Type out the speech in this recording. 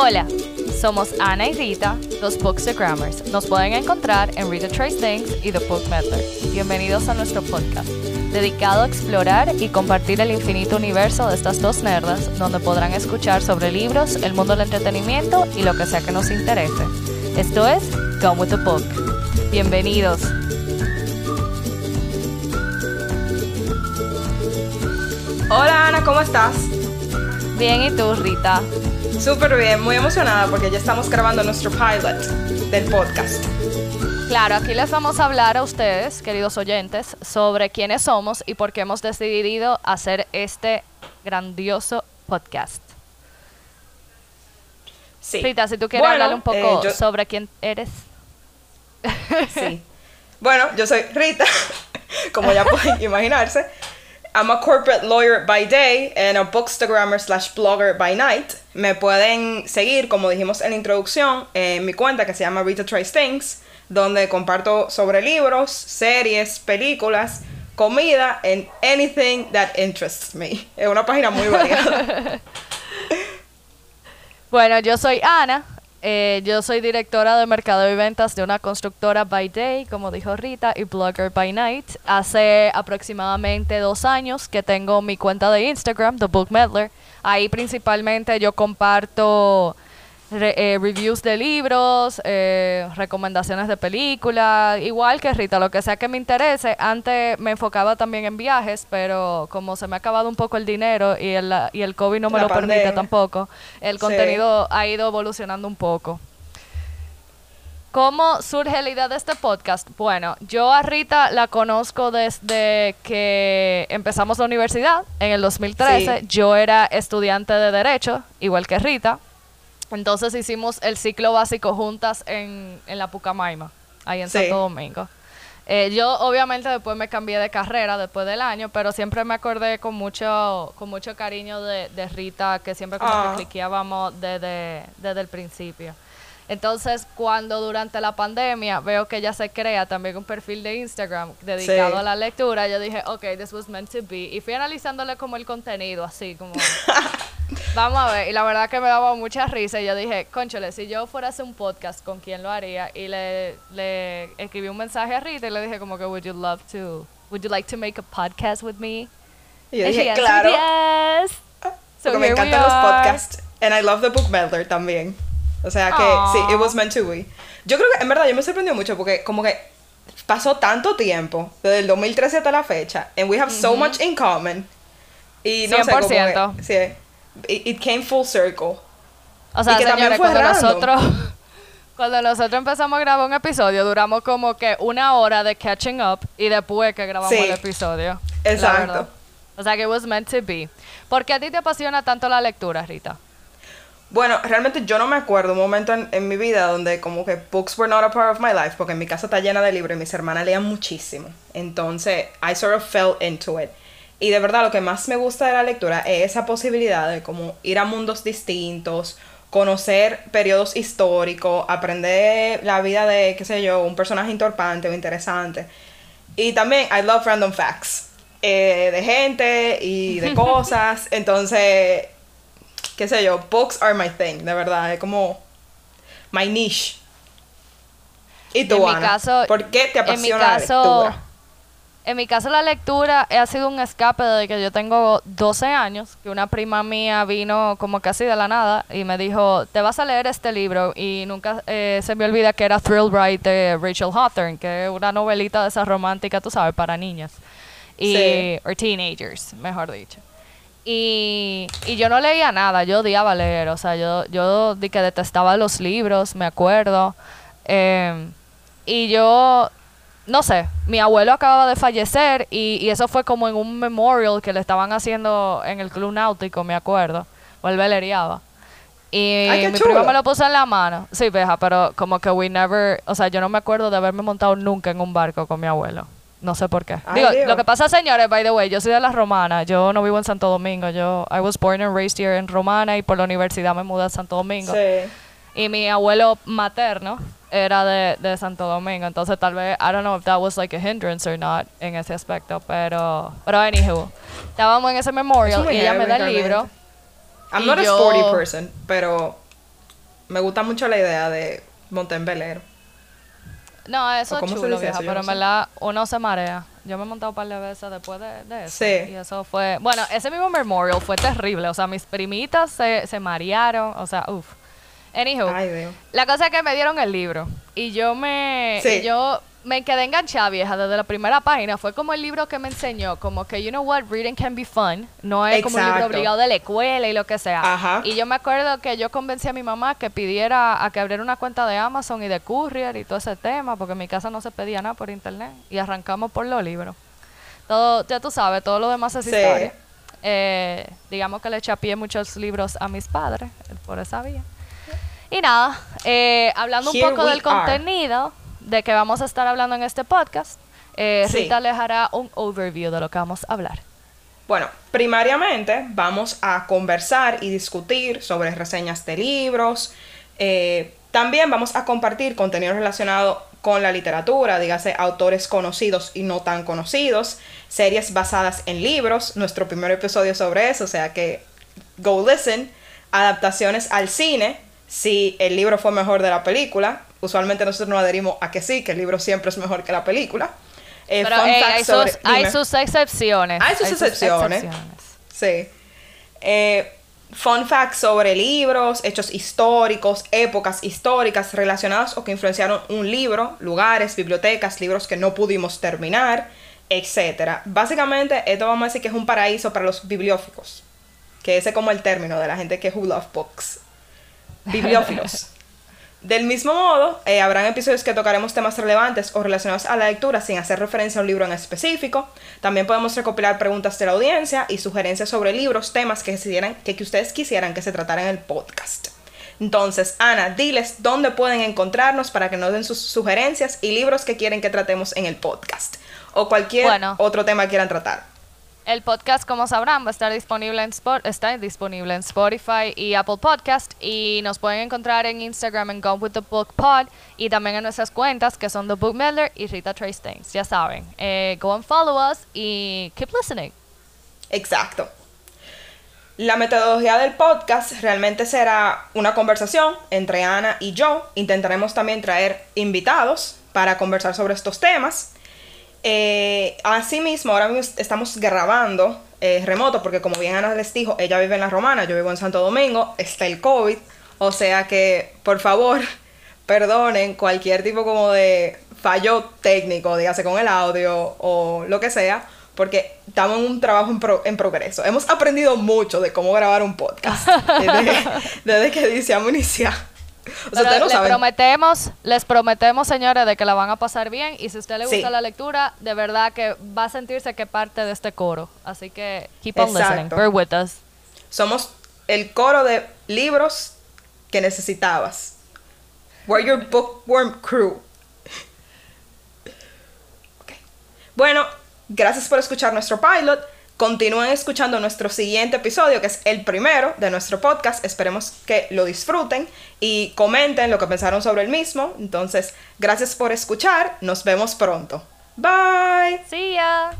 Hola, somos Ana y Rita, los Bookstagrammers. Nos pueden encontrar en Rita Trace Things y The Book Meddler. Bienvenidos a nuestro podcast, dedicado a explorar y compartir el infinito universo de estas dos nerdas, donde podrán escuchar sobre libros, el mundo del entretenimiento y lo que sea que nos interese. Esto es Come with the Book. Bienvenidos. Hola Ana, ¿cómo estás? Bien, ¿y tú, Rita? Súper bien, muy emocionada porque ya estamos grabando nuestro pilot del podcast. Claro, aquí les vamos a hablar a ustedes, queridos oyentes, sobre quiénes somos y por qué hemos decidido hacer este grandioso podcast. Sí. Rita, si tú quieres Bueno, hablar un poco eh, yo- sobre quién eres. Sí. Bueno, yo soy Rita, como ya pueden imaginarse. I'm a corporate lawyer by day and a bookstagrammer slash blogger by night. Me pueden seguir, como dijimos en la introducción, en mi cuenta que se llama Rita Trace Things, donde comparto sobre libros, series, películas, comida, and anything that interests me. Es una página muy variada. Bueno, yo soy Ana. Eh, yo soy directora de mercado y ventas de una constructora by day, como dijo Rita, y blogger by night. Hace aproximadamente dos años que tengo mi cuenta de Instagram, The Book Meddler. Ahí principalmente yo comparto re- eh, reviews de libros, eh, recomendaciones de películas, igual que Rita, lo que sea que me interese. Antes me enfocaba también en viajes, pero como se me ha acabado un poco el dinero y el, y el COVID no me La lo permite tampoco, el Sí. contenido ha ido evolucionando un poco. ¿Cómo surge la idea de este podcast? Bueno, yo a Rita la conozco desde que empezamos la universidad en el 2013. Sí. Yo era estudiante de Derecho, igual que Rita. Entonces hicimos el ciclo básico juntas en, en la Pucamaima, ahí en Sí. Santo Domingo. Eh, yo obviamente después me cambié de carrera después del año, pero siempre me acordé con mucho, con mucho cariño de, de Rita, que siempre como Ah. que cliqueábamos desde, desde el principio. Entonces, cuando durante la pandemia veo que ella se crea también un perfil de Instagram dedicado Sí. a la lectura, yo dije, ok, this was meant to be. Y fui analizándole como el contenido, así como... Vamos a ver, y la verdad que me daba mucha risa. Y yo dije, conchole, si yo fuera a hacer un podcast, ¿con quién lo haría? Y le, le escribí un mensaje a Rita y le dije, como que, would you love to, would you like to make a podcast with me? Y yo dije, claro. yes. So Porque me encantan los podcasts. And I love the book meddler también. O sea que Aw. sí, it was meant to be. Yo creo que en verdad yo me sorprendió mucho porque como que pasó tanto tiempo desde el 2013 hasta la fecha and we have so much in common. Y no sé, como que, 100%. sí, it, it came full circle. O sea, Y que también fue cuando nosotros, cuando nosotros empezamos a grabar un episodio, duramos como que una hora de catching up y después que grabamos Sí. el episodio. Exacto. O sea, que it was meant to be. ¿Por qué a ti te apasiona tanto la lectura, Rita? Bueno, realmente yo no me acuerdo un momento en, en mi vida donde como que books were not a part of my life, porque mi casa está llena de libros y mis hermanas leían muchísimo. Entonces, I sort of fell into it. Y de verdad lo que más me gusta de la lectura es esa posibilidad de como ir a mundos distintos, conocer periodos históricos, aprender la vida de, qué sé yo, un personaje importante o interesante. Y también, I love random facts. eh, de gente y de cosas. Entonces, qué sé yo, books are my thing, de verdad, es como my niche. ¿Y tú, En mi caso- ¿Por qué te en mi apasiona caso- la lectura? En mi caso la lectura ha sido un escape desde que yo tengo 12 años, que una prima mía vino como casi de la nada y me dijo, te vas a leer este libro y nunca eh, se me olvida que era Thrill Ride de Rachel Hawthorne, que es una novelita de esas románticas, tú sabes, para niñas. Y, Sí. or teenagers, mejor dicho. Y, y yo no leía nada, yo odiaba leer, o sea, yo, yo di que detestaba los libros, me acuerdo. Em, y yo, no sé, mi abuelo acababa de fallecer y, y eso fue como en un memorial que le estaban haciendo en el club náutico, me acuerdo. O él veleriaba. Y Ay, mi prima chulo. me lo puso en la mano. Sí, veja, pero como que we never, o sea, yo no me acuerdo de haberme montado nunca en un barco con mi abuelo. No sé por qué. Ay, Digo, Dios. lo que pasa, señores, by the way, yo soy de la Romana, yo no vivo en Santo Domingo, yo I was born and raised here en Romana y por la universidad me mudé a Santo Domingo. Sí. Y mi abuelo materno era de, de Santo Domingo, entonces tal vez, I don't know if that was like a hindrance or not en ese aspecto, pero, pero anywho, estábamos en ese memorial y ella me da el libro. I'm not a yo- sporty person, pero Me gusta mucho la idea de montar en velero. No, eso ¿O es chulo, vieja, eso? Pero no en verdad uno se marea. Yo me he montado un par de veces después de, de eso. Sí. Y eso fue... Bueno, ese mismo memorial fue terrible. O sea, mis primitas se, se marearon. O sea, uff. Anywho, Ay, la cosa es que me dieron el libro. Y yo me... Sí. y yo me quedé enganchada, vieja, desde la primera página. Fue como el libro que me enseñó, como que, you know what, reading can be fun. No es como un libro obligado de la escuela y lo que sea. Ajá. Y yo me acuerdo que yo convencí a mi mamá que pidiera a que abriera una cuenta de Amazon y de Courier y todo ese tema, porque en mi casa no se pedía nada por internet. Y arrancamos por los libros. Todo, ya tú sabes, todo lo demás es Sí. historia. Eh, digamos que le chapié muchos libros a mis padres por esa vía. Y nada, eh, hablando un poco del are. contenido de que vamos a estar hablando en este podcast, eh, Sí. Rita les hará un overview de lo que vamos a hablar. Bueno, primariamente vamos a conversar y discutir sobre reseñas de libros. eh, también vamos a compartir contenido relacionado con la literatura, dígase autores conocidos y no tan conocidos, series basadas en libros, nuestro primer episodio sobre eso, o sea que go listen, adaptaciones al cine, si el libro fue mejor de la película, usualmente nosotros nos adherimos a que sí, que el libro siempre es mejor que la película. Eh, Pero fun facts hay, sobre- sus, hay sus excepciones. Hay sus excepciones. Sí. Eh, fun facts sobre libros, hechos históricos, épocas históricas relacionadas o que influenciaron un libro, lugares, bibliotecas, libros que no pudimos terminar, etcétera. Básicamente, esto vamos a decir que es un paraíso para los bibliófilos, que ese es como el término de la gente que who love books. Bibliófilos. Del mismo modo, eh, habrán episodios que tocaremos temas relevantes o relacionados a la lectura sin hacer referencia a un libro en específico. También podemos recopilar preguntas de la audiencia y sugerencias sobre libros, temas que, que, que ustedes quisieran que se trataran en el podcast. Entonces, Ana, diles dónde pueden encontrarnos para que nos den sus sugerencias y libros que quieren que tratemos en el podcast. O cualquier Bueno. otro tema que quieran tratar. El podcast, como sabrán, va a estar disponible en está disponible en Spotify y Apple Podcast y nos pueden encontrar en Instagram en Gone with the Book Pod y también en nuestras cuentas que son The Book y Rita Trace Things. Ya saben, eh, go and follow us y keep listening. Exacto. La metodología del podcast realmente será una conversación entre Ana y yo. Intentaremos también traer invitados para conversar sobre estos temas. Eh, asimismo, ahora mismo estamos grabando eh, remoto porque como bien Ana les dijo, ella vive en La Romana, yo vivo en Santo Domingo, está el COVID. O sea que, por favor, perdonen cualquier tipo como de fallo técnico, dígase con el audio o lo que sea, porque estamos en un trabajo en, pro- en progreso. Hemos aprendido mucho de cómo grabar un podcast desde, desde que decidimos iniciar. O sea, ustedes les saben. prometemos, les prometemos, señores, de que la van a pasar bien y si a usted le gusta Sí. la lectura, de verdad que va a sentirse que parte de este coro. Así que keep on listening, Exacto. bear with us. Somos el coro de libros que necesitabas. We're your bookworm crew. Ok. Bueno, gracias por escuchar nuestro pilot. Continúen escuchando nuestro siguiente episodio, que es el primero de nuestro podcast. Esperemos que lo disfruten y comenten lo que pensaron sobre el mismo. Entonces, gracias por escuchar. Nos vemos pronto. Bye. See ya.